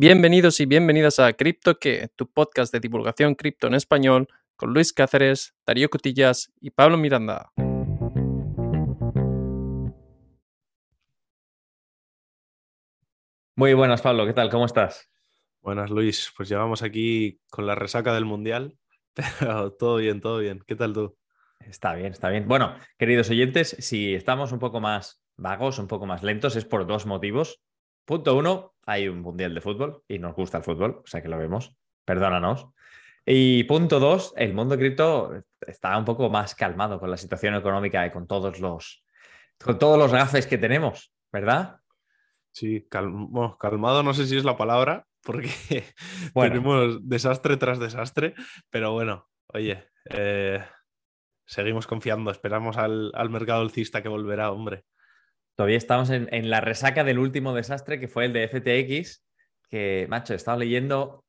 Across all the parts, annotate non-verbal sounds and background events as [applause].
Bienvenidos y bienvenidas a Cripto que, tu podcast de divulgación cripto en español, con Luis Cáceres, Darío Cotillas y Pablo Miranda. Muy buenas, Pablo, ¿qué tal? ¿Cómo estás? Buenas, Luis. Pues llevamos aquí con la resaca del Mundial, [laughs] pero todo bien, todo bien. ¿Qué tal tú? Está bien, está bien. Bueno, queridos oyentes, si estamos un poco más vagos, un poco más lentos, es por dos motivos. Punto uno, hay un Mundial de fútbol y nos gusta el fútbol, o sea que lo vemos. Perdónanos. Y punto dos, el mundo cripto está un poco más calmado con la situación económica y con todos los, con todos los gafes que tenemos, ¿verdad? Sí, calmado no sé si es la palabra, porque [laughs] tenemos desastre tras desastre, pero bueno, oye, eh, seguimos confiando, esperamos al, al mercado alcista que volverá, hombre. Todavía estamos en, la resaca del último desastre que fue el de FTX, que, macho, he estado leyendo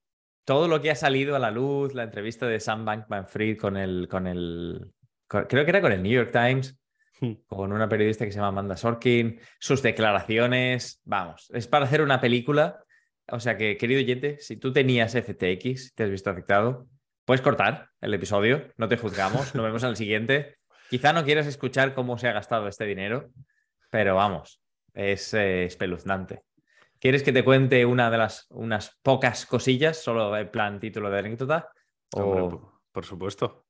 todo lo que ha salido a la luz, la entrevista de Sam Bankman-Fried con el, con el, creo que era con el New York Times, hmm. con una periodista que se llama Amanda Sorkin, sus declaraciones, vamos, es para hacer una película. O sea que, querido oyente, si tú tenías FTX, te has visto afectado, puedes cortar el episodio, no te juzgamos, nos vemos el siguiente. Quizá no quieras escuchar cómo se ha gastado este dinero, pero vamos, es eh, espeluznante. ¿Quieres que te cuente una de las unas pocas cosillas, solo en plan título de anécdota? por supuesto.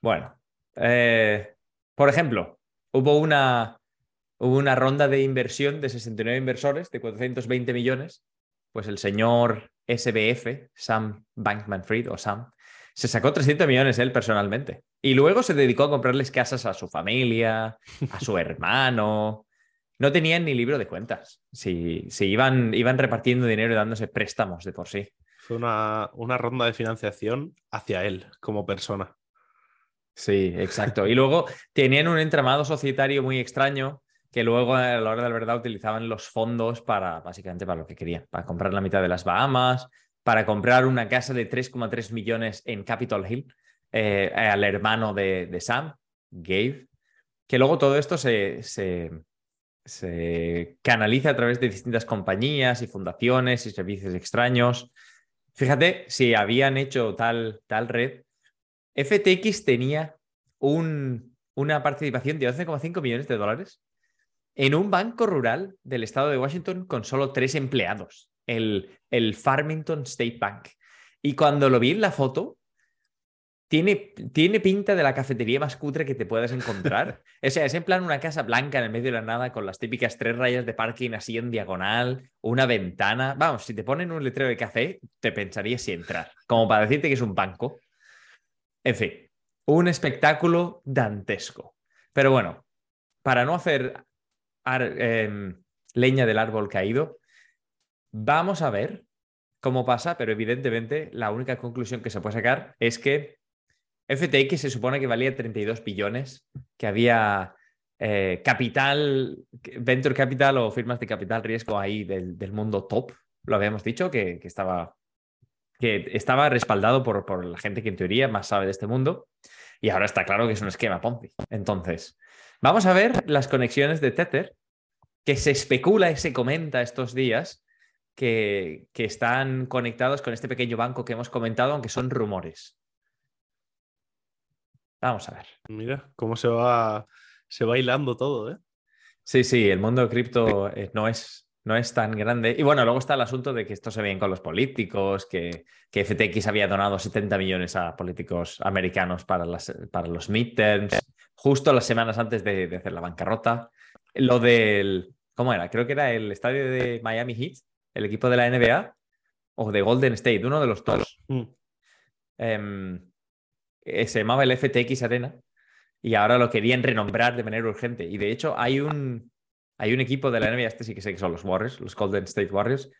Bueno, eh, por ejemplo, hubo una, hubo una ronda de inversión de 69 inversores de 420 millones. Pues el señor SBF, Sam Bankman Fried o Sam, se sacó 300 millones él personalmente. Y luego se dedicó a comprarles casas a su familia, a su [laughs] hermano. No tenían ni libro de cuentas. Si, iban, iban repartiendo dinero y dándose préstamos de por sí. Fue una, una ronda de financiación hacia él como persona. Sí, exacto. Y luego tenían un entramado societario muy extraño que luego a la hora de la verdad utilizaban los fondos para básicamente para lo que querían, para comprar la mitad de las Bahamas, para comprar una casa de 3,3 millones en Capitol Hill eh, al hermano de, Sam, Gabe, que luego todo esto se, se, canaliza a través de distintas compañías y fundaciones y servicios extraños. Fíjate, si habían hecho tal, tal red, FTX tenía un, una participación de 11,5 millones de dólares en un banco rural del estado de Washington con solo tres empleados el, el Farmington State Bank. Y cuando lo vi en la foto, tiene, tiene, pinta de la cafetería más cutre que te puedas encontrar. [laughs] o sea, es en plan una casa blanca en el medio de la nada con las típicas tres rayas de parking así en diagonal, una ventana. Vamos, si te ponen un letrero de café, te pensarías si entrar, como para decirte que es un banco. En fin, un espectáculo dantesco. Pero bueno, para no hacer em, leña del árbol caído, Vamos a ver cómo pasa, pero evidentemente la única conclusión que se puede sacar es que FTX se supone que valía 32 billones, que había eh, capital, venture capital o firmas de capital riesgo ahí del, mundo top, lo habíamos dicho, que, estaba, que estaba respaldado por, por, la gente que en teoría más sabe de este mundo. Y ahora está claro que es un esquema Ponzi. Entonces, vamos a ver las conexiones de Tether, que se especula y se comenta estos días que, están conectados con este pequeño banco que hemos comentado, aunque son rumores. Vamos a ver. Mira cómo se va, se va hilando todo, ¿eh? Sí, sí, el mundo cripto eh, no es, no es tan grande. Y bueno, luego está el asunto de que esto se ve con los políticos, que, que, FTX había donado 70 millones a políticos americanos para, las, para los midterms, justo las semanas antes de, de, hacer la bancarrota. Lo del, ¿cómo era? Creo que era el estadio de Miami Heat, el equipo de la NBA o de Golden State, uno de los dos. Mm. Em, eh, se llamaba el FTX Arena y ahora lo querían renombrar de manera urgente. Y de hecho hay un, hay un equipo de la NBA, este sí que sé que son los Warriors, los Golden State Warriors,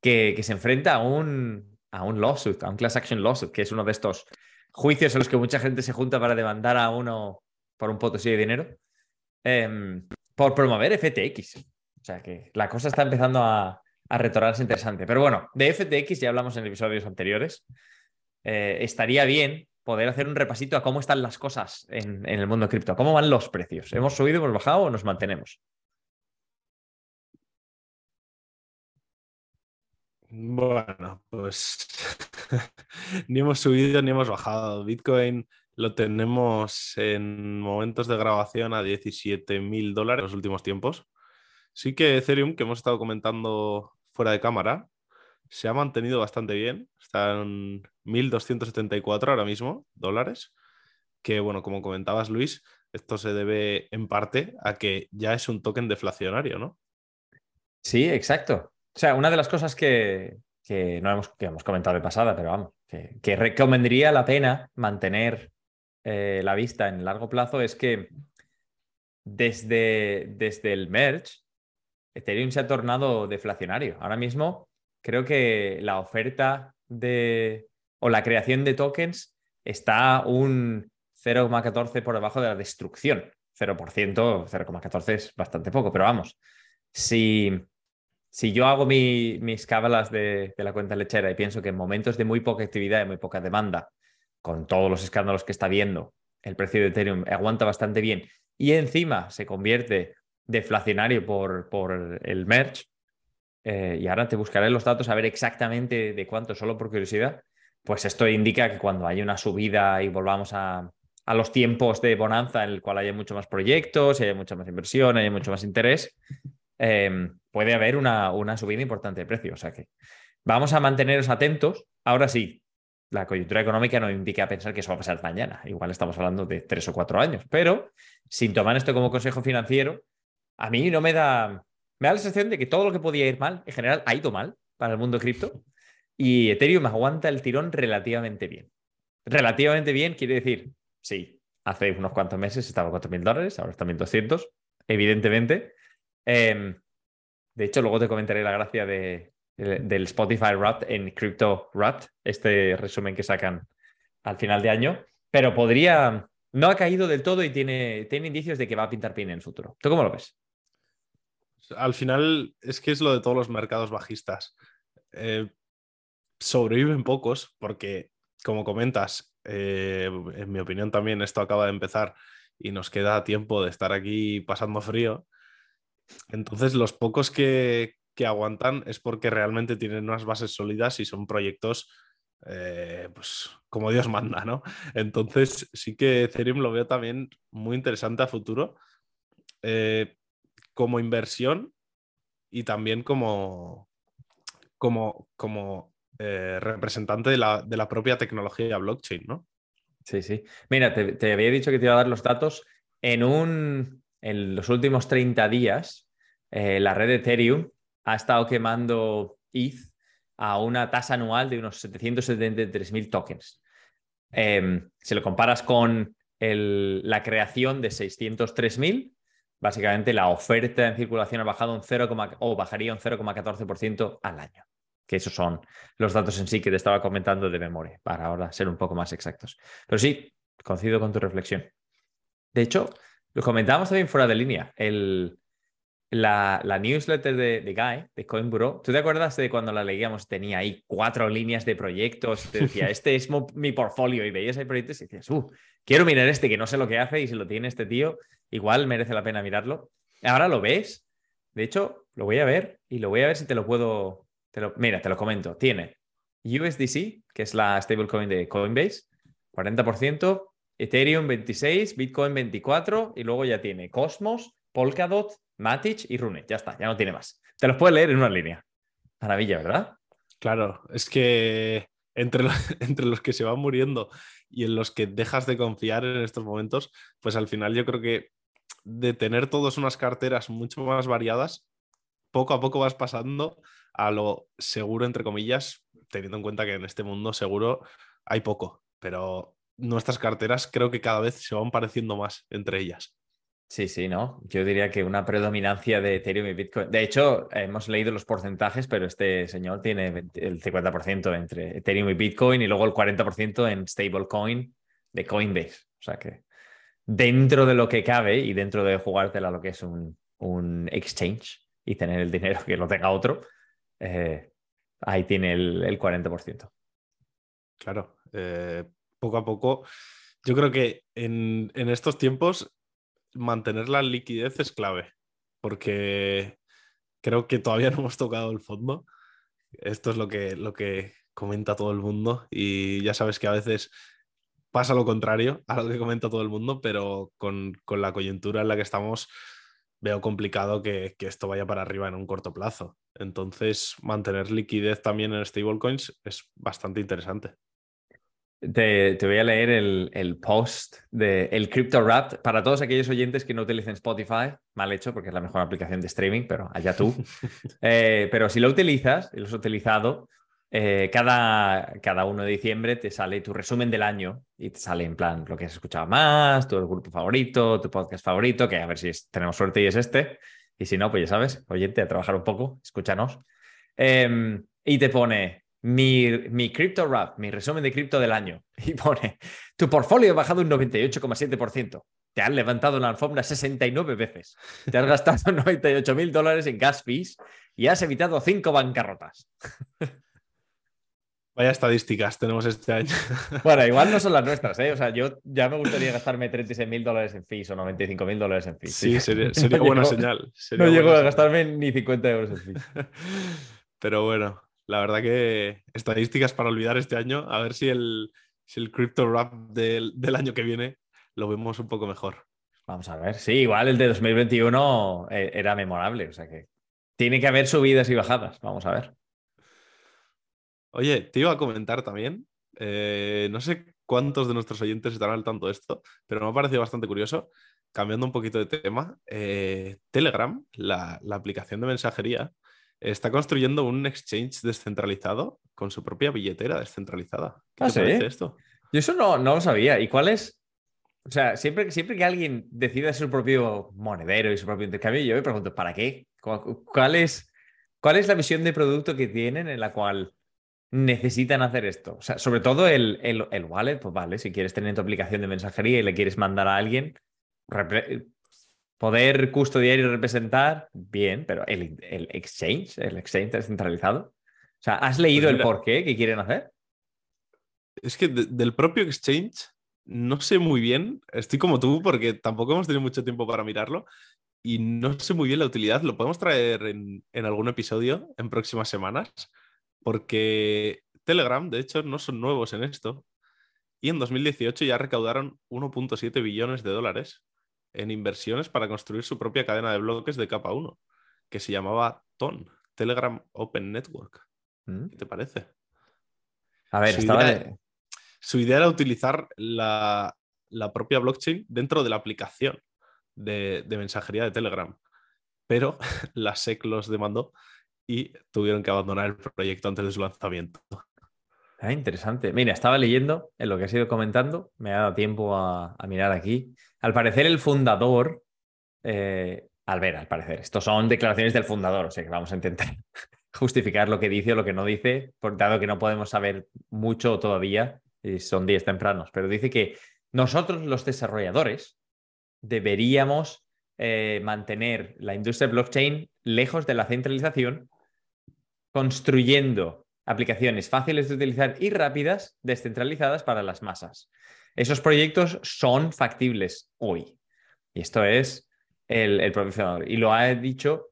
que, se enfrenta a un, a un lawsuit, a un class action lawsuit, que es uno de estos juicios en los que mucha gente se junta para demandar a uno por un potosí de dinero, em, por promover FTX. O sea que la cosa está empezando a, a retornarse interesante. Pero bueno, de FTX ya hablamos en episodios anteriores. Eh, estaría bien poder hacer un repasito a cómo están las cosas en, el mundo cripto, cómo van los precios. ¿Hemos subido, hemos bajado o nos mantenemos? Bueno, pues [laughs] ni hemos subido ni hemos bajado. Bitcoin lo tenemos en momentos de grabación a 17 mil dólares en los últimos tiempos. Sí que Ethereum, que hemos estado comentando fuera de cámara, se ha mantenido bastante bien. Están 1.274 ahora mismo dólares. Que bueno, como comentabas Luis, esto se debe en parte a que ya es un token deflacionario, ¿no? Sí, exacto. O sea, una de las cosas que, no hemos, que hemos comentado de pasada, pero vamos, que, recomendaría la pena mantener eh, la vista en largo plazo es que desde, desde el merge, Ethereum se ha tornado deflacionario. Ahora mismo creo que la oferta de o la creación de tokens está un 0,14 por debajo de la destrucción. 0%, 0,14 es bastante poco, pero vamos, si, si yo hago mis cábalas de, la cuenta lechera y pienso que en momentos de muy poca actividad y muy poca demanda, con todos los escándalos que está viendo, el precio de Ethereum aguanta bastante bien y encima se convierte deflacionario por, por el merge, eh, y ahora te buscaré los datos a ver exactamente de cuánto, solo por curiosidad, pues esto indica que cuando haya una subida y volvamos a, a los tiempos de bonanza en el cual haya mucho más proyectos, haya mucha más inversión, haya mucho más interés, em, puede haber una, una, subida importante de precio. O sea que vamos a manteneros atentos. Ahora sí, la coyuntura económica no indica pensar que eso va a pasar mañana. Igual estamos hablando de tres o cuatro años. Pero sin tomar esto como consejo financiero, a mí no me da, me da la sensación de que todo lo que podía ir mal, en general, ha ido mal para el mundo cripto. Y Ethereum aguanta el tirón relativamente bien. Relativamente bien quiere decir sí, hace unos cuantos meses estaba a 4.000 dólares, ahora está 1.200, evidentemente. Em, de hecho, luego te comentaré la gracia de, del Spotify Rat en Crypto Rat, este resumen que sacan al final de año, pero podría, no ha caído del todo y tiene, tiene indicios de que va a pintar bien en el futuro. ¿Tú cómo lo ves? Al final es que es lo de todos los mercados bajistas. Eh, sobreviven pocos porque, como comentas, eh, en mi opinión también esto acaba de empezar y nos queda tiempo de estar aquí pasando frío. Entonces los pocos que, aguantan es porque realmente tienen unas bases sólidas y son proyectos eh, pues como Dios manda, ¿no? Entonces sí que Ethereum lo veo también muy interesante a futuro como inversión y también como, como, como eh, representante de la, de la, propia tecnología blockchain, ¿no? Sí, sí. Mira, te, había dicho que te iba a dar los datos. En, un, en los últimos 30 días, eh, la red de Ethereum ha estado quemando ETH a una tasa anual de unos 773.000 tokens. Em, si lo comparas con la creación de 603.000, básicamente la oferta en circulación ha bajado un 0, o bajaría un 0,14% al año que esos son los datos en sí que te estaba comentando de memoria, para ahora ser un poco más exactos. Pero sí, coincido con tu reflexión. De hecho, lo comentábamos también fuera de línea, el, la, newsletter de, de, Guy, de Coinburo, ¿tú te acuerdas de cuando la leíamos? Tenía ahí cuatro líneas de proyectos, te decía, [laughs] este es mi portfolio, y veías ahí proyectos y decías, uh, quiero mirar este que no sé lo que hace y si lo tiene este tío, igual merece la pena mirarlo. Ahora lo ves, de hecho, lo voy a ver y lo voy a ver si te lo puedo, mira, te lo comento. Tiene USDC, que es la stablecoin de Coinbase, 40%, Ethereum 26, Bitcoin 24 y luego ya tiene Cosmos, Polkadot, Matic y Rune. Ya está, ya no tiene más. Te los puedes leer en una línea. Maravilla, ¿verdad? Claro, es que entre, [laughs] entre los que se van muriendo y en los que dejas de confiar en estos momentos, pues al final yo creo que de tener todas unas carteras mucho más variadas, poco a poco vas pasando a lo seguro, entre comillas, teniendo en cuenta que en este mundo seguro hay poco, pero nuestras carteras creo que cada vez se van pareciendo más entre ellas. Sí, sí, ¿no? Yo diría que una predominancia de Ethereum y Bitcoin. De hecho, hemos leído los porcentajes, pero este señor tiene el 50% entre Ethereum y Bitcoin y luego el 40% en stablecoin de Coinbase. O sea que dentro de lo que cabe y dentro de jugártela lo que es un, un exchange y tener el dinero que lo tenga otro, eh, ahí tiene el, 40%. Claro, eh, poco a poco. Yo creo que en, estos tiempos mantener la liquidez es clave, porque creo que todavía no hemos tocado el fondo esto es lo que, lo que comenta todo el mundo y ya sabes que a veces pasa lo contrario a lo que comenta todo el mundo, pero con, la coyuntura en la que estamos veo complicado que, esto vaya para arriba en un corto plazo. Entonces, mantener liquidez también en stablecoins es bastante interesante. Te, voy a leer el, post de el Crypto Rap para todos aquellos oyentes que no utilicen Spotify. Mal hecho porque es la mejor aplicación de streaming, pero allá tú. [laughs] Eh, pero si lo utilizas y lo has utilizado, eh, cada, cada 1 de diciembre te sale tu resumen del año y te sale en plan lo que has escuchado más, tu grupo favorito, tu podcast favorito, que a ver si tenemos suerte y es este. Y si no, pues ya sabes, oyente, a trabajar un poco, escúchanos. Em, y te pone mi, mi Crypto mi resumen de cripto del año, [laughs] y pone, tu portfolio ha bajado un 98,7%. Te has levantado la alfombra 69 veces. Te has gastado [laughs] 98 mil dólares en gas fees y has evitado cinco bancarrotas. [laughs] Vaya estadísticas tenemos este año. Bueno, igual no son las nuestras, ¿eh? O sea, yo ya me gustaría gastarme 36 mil dólares en fees o 95 mil dólares en fees. Sí, sería, buena señal. no llego a gastarme ni 50 euros en fees. Pero bueno, la verdad que estadísticas para olvidar este año. A ver si el, si el Crypto Rap del, año que viene lo vemos un poco mejor. Vamos a ver. Sí, igual el de 2021 eh, era memorable. O sea que tiene que haber subidas y bajadas. Vamos a ver. Oye, te iba a comentar también. Eh, no sé cuántos de nuestros oyentes estarán al tanto de esto, pero me ha parecido bastante curioso. Cambiando un poquito de tema, eh, Telegram, la, la aplicación de mensajería, está construyendo un exchange descentralizado con su propia billetera descentralizada. ¿Qué ah, te esto? Yo eso no, no, lo sabía. ¿Y cuál es? O sea, siempre, siempre que alguien decida su propio monedero y su propio intercambio, yo me pregunto, ¿para qué? ¿Cuál es, cuál es la visión de producto que tienen en la cual necesitan hacer esto? O sea, sobre todo el, el, el wallet, pues vale, si quieres tener tu aplicación de mensajería y le quieres mandar a alguien, Poder custodiar y representar, bien, pero el, exchange, el exchange descentralizado. O sea, ¿has leído pues el por qué que quieren hacer? Es que del propio exchange no sé muy bien, estoy como tú porque tampoco hemos tenido mucho tiempo para mirarlo y no sé muy bien la utilidad. Lo podemos traer en, en algún episodio en próximas semanas porque Telegram, de hecho, no son nuevos en esto. Y en 2018 ya recaudaron 1.7 billones de dólares en inversiones para construir su propia cadena de bloques de capa 1, que se llamaba TON, Telegram Open Network. Mm. ¿Qué te parece? A ver, su, idea, era utilizar la, propia blockchain dentro de la aplicación de, mensajería de Telegram, pero [laughs] la SEC los demandó y tuvieron que abandonar el proyecto antes de su lanzamiento. Ah, interesante. Mira, estaba leyendo en lo que has ido comentando, me ha dado tiempo a, mirar aquí. Al parecer, el fundador, eh, al ver, al parecer, estos son declaraciones del fundador, o sea que vamos a intentar [laughs] justificar lo que dice o lo que no dice, dado que no podemos saber mucho todavía, y son días tempranos, pero dice que nosotros, los desarrolladores, deberíamos eh, mantener la industria blockchain lejos de la centralización, construyendo aplicaciones fáciles de utilizar y rápidas, descentralizadas para las masas. Esos proyectos son factibles hoy. Y esto es el, el. Y lo ha dicho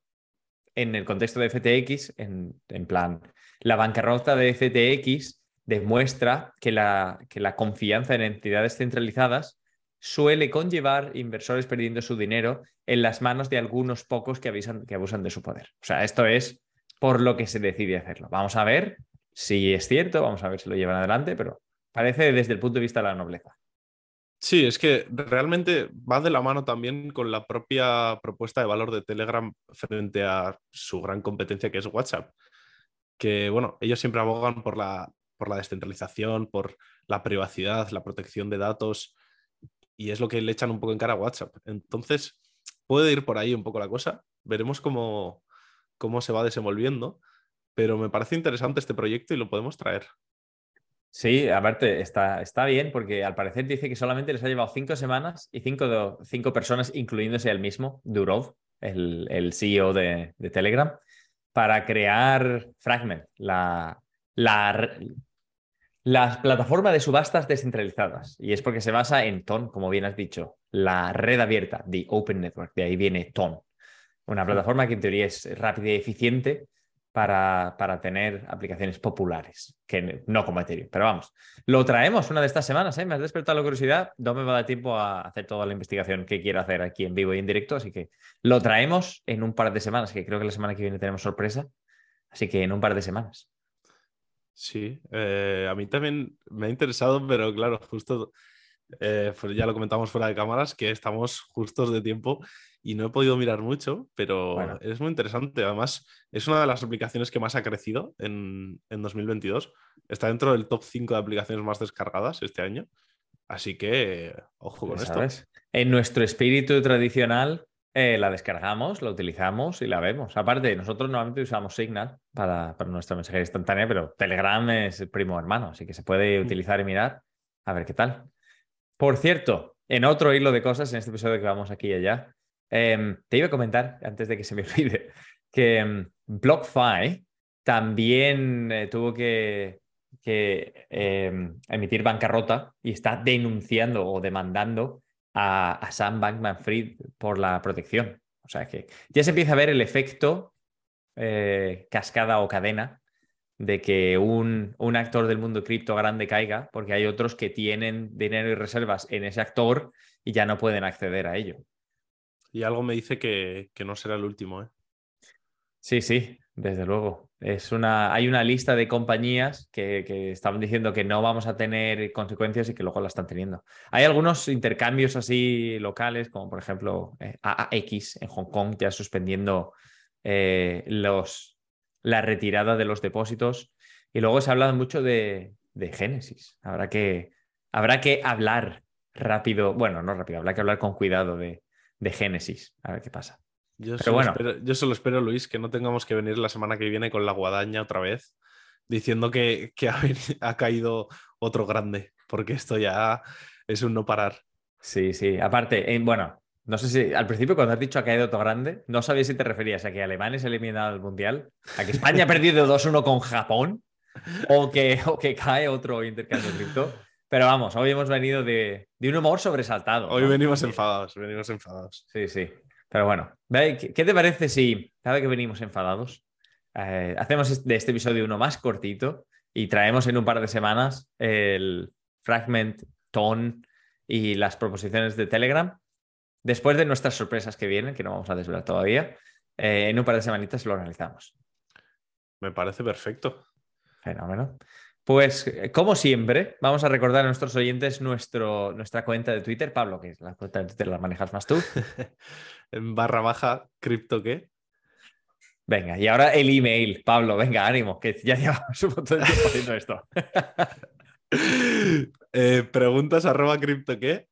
en el contexto de FTX, en, plan, la bancarrota de FTX demuestra que la, confianza en entidades centralizadas suele conllevar inversores perdiendo su dinero en las manos de algunos pocos que, que abusan de su poder. O sea, esto es por lo que se decide hacerlo. Vamos a ver si es cierto, vamos a ver si lo llevan adelante, pero parece desde el punto de vista de la nobleza. Sí, es que realmente va de la mano también con la propia propuesta de valor de Telegram frente a su gran competencia que es WhatsApp. Que bueno, ellos siempre abogan por la, por la descentralización, por la privacidad, la protección de datos, y es lo que le echan un poco en cara a WhatsApp. Entonces, puede ir por ahí un poco la cosa. Veremos cómo, cómo se va desenvolviendo pero me parece interesante este proyecto y lo podemos traer. Sí, aparte está, está bien porque al parecer dice que solamente les ha llevado cinco semanas y cinco, cinco personas, incluyéndose el mismo, Durov, el, el CEO de, Telegram, para crear Fragment, la, la, la plataforma de subastas descentralizadas. Y es porque se basa en TON, como bien has dicho, la red abierta, the Open Network, de ahí viene TON. Una plataforma que en teoría es rápida y eficiente para, para, tener aplicaciones populares, que no como Ethereum. Pero vamos, lo traemos una de estas semanas, ¿eh? me has despertado la curiosidad, no me va a dar tiempo a hacer toda la investigación que quiero hacer aquí en vivo y en directo, así que lo traemos en un par de semanas, que creo que la semana que viene tenemos sorpresa, así que en un par de semanas. Sí, eh, a mí también me ha interesado, pero claro, justo eh, ya lo comentamos fuera de cámaras, que estamos justos de tiempo y no he podido mirar mucho, pero es muy interesante. Además, es una de las aplicaciones que más ha crecido en, 2022. Está dentro del top 5 de aplicaciones más descargadas este año. Así que, ojo con esto. En nuestro espíritu tradicional, eh, la descargamos, la utilizamos y la vemos. Aparte, nosotros normalmente usamos Signal para, para nuestra mensajería instantánea, pero Telegram es el primo hermano, así que se puede mm. utilizar y mirar a ver qué tal. Por cierto, en otro hilo de cosas, en este episodio que vamos aquí y allá, em, te iba a comentar, antes de que se me [laughs] olvide, que um, BlockFi también eh, tuvo que, em, emitir bancarrota y está denunciando o demandando a, Sam Bankman Fried por la protección. O sea que ya se empieza a ver el efecto eh, cascada o cadena de que un, actor del mundo cripto grande caiga, porque hay otros que tienen dinero y reservas en ese actor y ya no pueden acceder a ello. Y algo me dice que, no será el último, ¿eh? Sí, sí, desde luego. Es una, hay una lista de compañías que, que, estaban diciendo que no vamos a tener consecuencias y que luego la están teniendo. Hay algunos intercambios así locales, como por ejemplo eh, AAX en Hong Kong, ya suspendiendo eh, los, la retirada de los depósitos. Y luego se ha hablado mucho de, de Génesis. Habrá que, habrá que hablar rápido, bueno, no rápido, habrá que hablar con cuidado de, de Génesis, a ver qué pasa. Yo solo, bueno. espero, yo solo espero, Luis, que no tengamos que venir la semana que viene con la guadaña otra vez, diciendo que, que ha, ha caído otro grande, porque esto ya es un no parar. Sí, sí. Aparte, en, bueno, no sé si al principio cuando has dicho ha caído todo grande, no sabía si te referías a que Alemania es eliminado del Mundial, a que España ha perdido 2-1 con Japón o que, o que cae otro intercambio cripto. Pero vamos, hoy hemos venido de, un humor sobresaltado. Hoy venimos enfadados, venimos enfadados. Sí, sí. Pero bueno, ¿qué te parece si cada vez que venimos enfadados eh, hacemos de este episodio uno más cortito y traemos en un par de semanas el fragment, tone y las proposiciones de Telegram después de nuestras sorpresas que vienen, que no vamos a desvelar todavía, eh, en un par de semanitas lo analizamos. Me parece perfecto. Fenómeno. Pues, eh, como siempre, vamos a recordar a nuestros oyentes nuestro, nuestra cuenta de Twitter. Pablo, que es la cuenta de Twitter la manejas más tú. [laughs] barra baja, cripto qué. Venga, y ahora el email. Pablo, venga, ánimo, que ya [laughs] llevamos un montón de tiempo haciendo esto. [laughs] Eh, preguntas arroba cripto qué.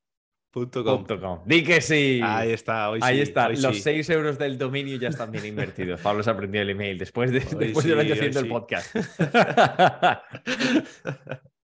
Com. Di que sí. Ahí está, hoy Ahí está. Los 6 euros del dominio ya están bien invertidos. Pablo se aprendió el email después de, después de un año haciendo el podcast. [laughs] está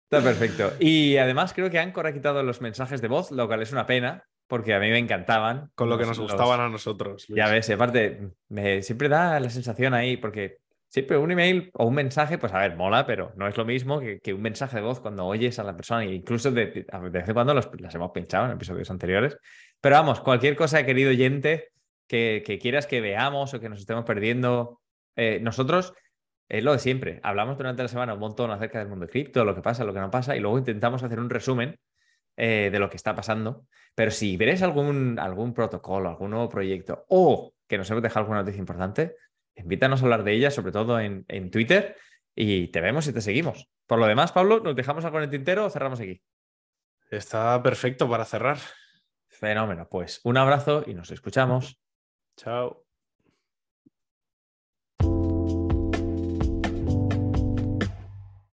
perfecto. Y además creo que Anchor ha quitado los mensajes de voz, lo cual es una pena, porque a mí me encantaban. Con lo que nos gustaban a nosotros. Ya ves, aparte, me siempre da la sensación ahí, porque Sí, pero un email o un mensaje, pues a ver, mola, pero no es lo mismo que, un mensaje de voz cuando oyes a la persona. E incluso de, vez en cuando los, las hemos pinchado en episodios anteriores. Pero vamos, cualquier cosa, querido oyente, que, quieras que veamos o que nos estemos perdiendo, eh, nosotros es lo de siempre. Hablamos durante la semana un montón acerca del mundo de cripto, lo que pasa, lo que no pasa, y luego intentamos hacer un resumen eh, de lo que está pasando. Pero si veréis algún, algún protocolo, algún nuevo proyecto o que nos hemos dejado alguna noticia importante, invítanos a hablar de ella, sobre todo en, Twitter, y te vemos y te seguimos. Por lo demás, Pablo, ¿nos dejamos algo en el tintero o cerramos aquí? Está perfecto para cerrar. Fenómeno. Pues un abrazo y nos escuchamos. Chao.